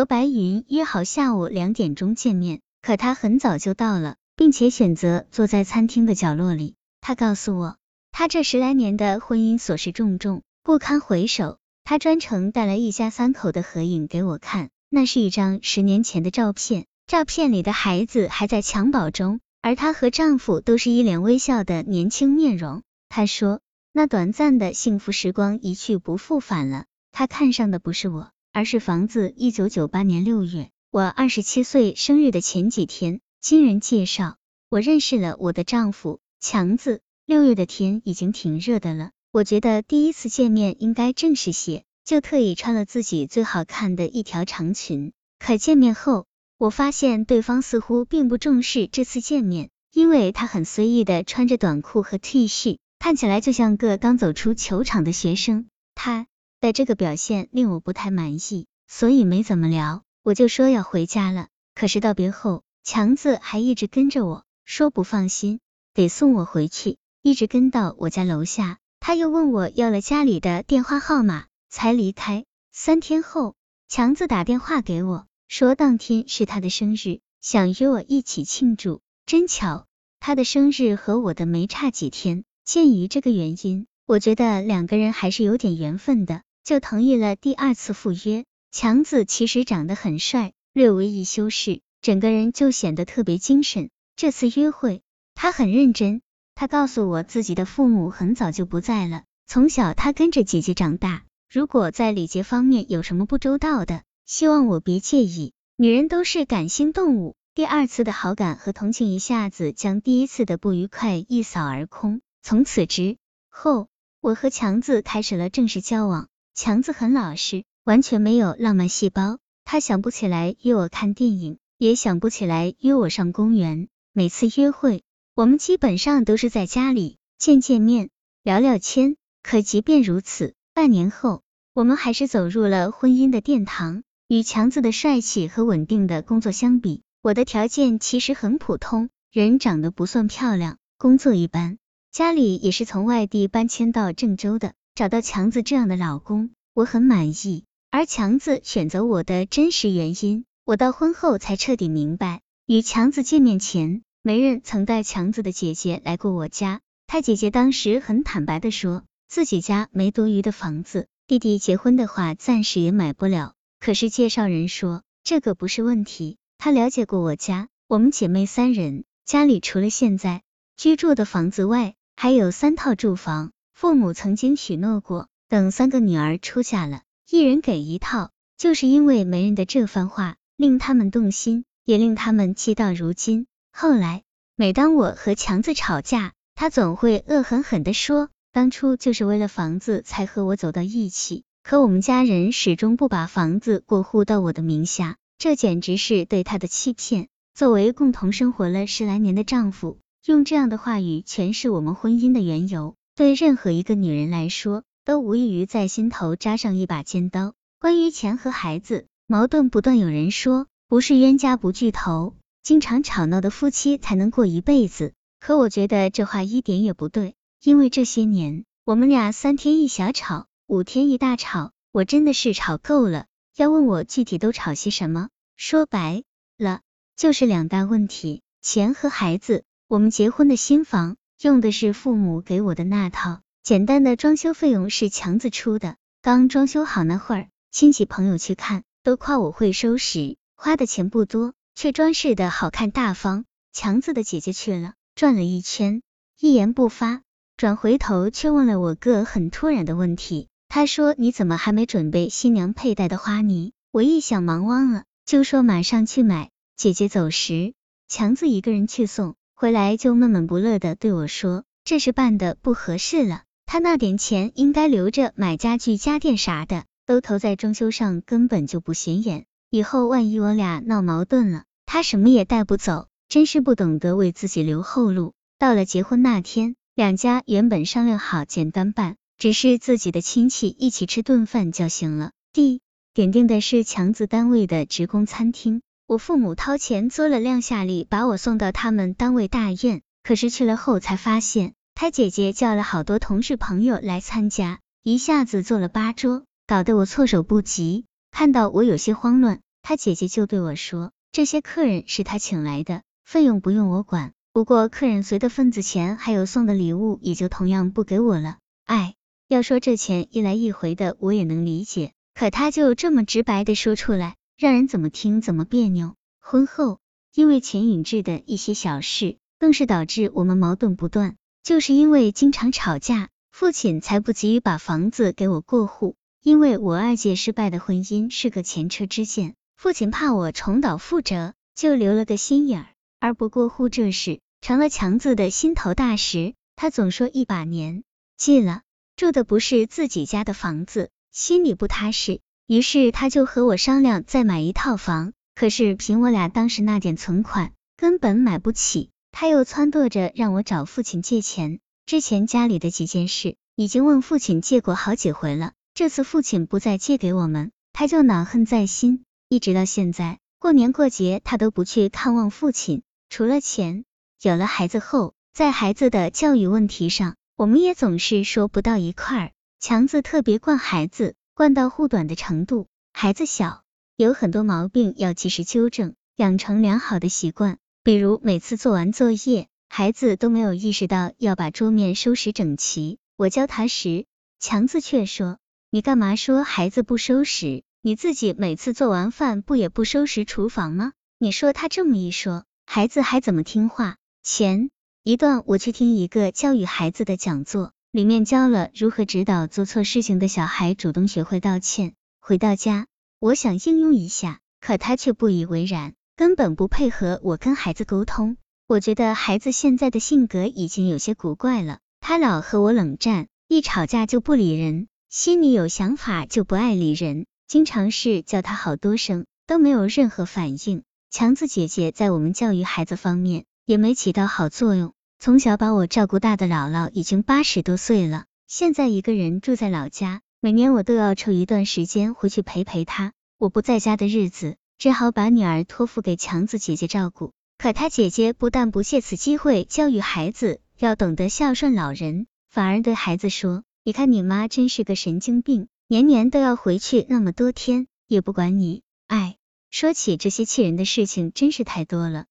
和白云约好下午两点钟见面，可他很早就到了，并且选择坐在餐厅的角落里。他告诉我，他这十来年的婚姻琐事重重，不堪回首。他专程带来一家三口的合影给我看，那是一张十年前的照片，照片里的孩子还在襁褓中，而她和丈夫都是一脸微笑的年轻面容。他说，那短暂的幸福时光一去不复返了。他看上的不是我，而是房子。一九九八年六月，我二十七岁生日的前几天，经人介绍，我认识了我的丈夫强子。六月的天已经挺热的了。我觉得第一次见面应该正式些，就特意穿了自己最好看的一条长裙。可见面后，我发现对方似乎并不重视这次见面，因为他很随意的穿着短裤和 T 恤，看起来就像个刚走出球场的学生。他的这个表现令我不太满意，所以没怎么聊，我就说要回家了。可是道别后，强子还一直跟着我，说不放心，得送我回去，一直跟到我家楼下。他又问我要了家里的电话号码，才离开。三天后，强子打电话给我，说当天是他的生日，想约我一起庆祝。真巧，他的生日和我的没差几天。鉴于这个原因，我觉得两个人还是有点缘分的，就同意了第二次赴约。强子其实长得很帅，略微一修饰，整个人就显得特别精神。这次约会，他很认真。他告诉我，自己的父母很早就不在了，从小他跟着姐姐长大。如果在礼节方面有什么不周到的，希望我别介意。女人都是感性动物，第二次的好感和同情一下子将第一次的不愉快一扫而空。从此之后，我和强子开始了正式交往。强子很老实，完全没有浪漫细胞。他想不起来约我看电影，也想不起来约我上公园。每次约会。我们基本上都是在家里见见面、聊聊天，可即便如此，半年后，我们还是走入了婚姻的殿堂。与强子的帅气和稳定的工作相比，我的条件其实很普通，人长得不算漂亮，工作一般，家里也是从外地搬迁到郑州的。找到强子这样的老公，我很满意。而强子选择我的真实原因，我到婚后才彻底明白。与强子见面前。媒人曾带强子的姐姐来过我家，他姐姐当时很坦白的说，自己家没多余的房子，弟弟结婚的话暂时也买不了。可是介绍人说这个不是问题，他了解过我家，我们姐妹三人家里除了现在居住的房子外，还有三套住房，父母曾经许诺过，等三个女儿出嫁了，一人给一套。就是因为媒人的这番话，令他们动心，也令他们气到如今。后来，每当我和强子吵架，他总会恶狠狠地说，当初就是为了房子才和我走到一起，可我们家人始终不把房子过户到我的名下，这简直是对他的欺骗。作为共同生活了十来年的丈夫，用这样的话语诠释我们婚姻的缘由，对任何一个女人来说，都无异于在心头扎上一把尖刀。关于钱和孩子，矛盾不断，有人说，不是冤家不聚头。经常吵闹的夫妻才能过一辈子，可我觉得这话一点也不对，因为这些年我们俩三天一小吵，五天一大吵，我真的是吵够了。要问我具体都吵些什么，说白了就是两大问题：钱和孩子。我们结婚的新房用的是父母给我的那套，简单的装修费用是强子出的。刚装修好那会儿，亲戚朋友去看，都夸我会收拾，花的钱不多。却装饰的好看大方，强子的姐姐去了，转了一圈，一言不发，转回头却问了我个很突然的问题。他说：“你怎么还没准备新娘佩戴的花呢？”我一想忙忘了，就说马上去买。姐姐走时，强子一个人去送，回来就闷闷不乐的对我说：“这事办的不合适了，他那点钱应该留着买家具家电啥的，都投在装修上，根本就不显眼。以后万一我俩闹矛盾了。”他什么也带不走，真是不懂得为自己留后路。到了结婚那天，两家原本商量好简单办，只是自己的亲戚一起吃顿饭就行了。地点定的是强子单位的职工餐厅，我父母掏钱做了两下礼，把我送到他们单位大宴。可是去了后才发现，他姐姐叫了好多同事朋友来参加，一下子坐了八桌，搞得我措手不及。看到我有些慌乱。他姐姐就对我说，这些客人是他请来的，费用不用我管，不过客人随的份子钱还有送的礼物，也就同样不给我了。哎，要说这钱一来一回的，我也能理解，可他就这么直白的说出来，让人怎么听怎么别扭。婚后，因为钱允志的一些小事，更是导致我们矛盾不断，就是因为经常吵架，父亲才不急于把房子给我过户。因为我二姐失败的婚姻是个前车之鉴，父亲怕我重蹈覆辙，就留了个心眼儿，而不过户这事成了强子的心头大石。他总说一把年纪了，住的不是自己家的房子，心里不踏实。于是他就和我商量再买一套房，可是凭我俩当时那点存款，根本买不起。他又撺掇着让我找父亲借钱，之前家里的几件事已经问父亲借过好几回了。这次父亲不再借给我们，他就恼恨在心，一直到现在，过年过节他都不去看望父亲。除了钱，有了孩子后，在孩子的教育问题上，我们也总是说不到一块儿。强子特别惯孩子，惯到护短的程度。孩子小，有很多毛病要及时纠正，养成良好的习惯。比如每次做完作业，孩子都没有意识到要把桌面收拾整齐。我教他时，强子却说。你干嘛说孩子不收拾？你自己每次做完饭不也不收拾厨房吗？你说他这么一说，孩子还怎么听话？前一段我去听一个教育孩子的讲座，里面教了如何指导做错事情的小孩主动学会道歉。回到家，我想应用一下，可他却不以为然，根本不配合我跟孩子沟通。我觉得孩子现在的性格已经有些古怪了，他老和我冷战，一吵架就不理人。心里有想法就不爱理人，经常是叫他好多声都没有任何反应。强子姐姐在我们教育孩子方面也没起到好作用，从小把我照顾大的姥姥已经八十多岁了，现在一个人住在老家，每年我都要抽一段时间回去陪陪她。我不在家的日子，只好把女儿托付给强子姐姐照顾。可她姐姐不但不借此机会教育孩子要懂得孝顺老人，反而对孩子说。你看你妈真是个神经病，年年都要回去那么多天，也不管你。哎，说起这些气人的事情，真是太多了。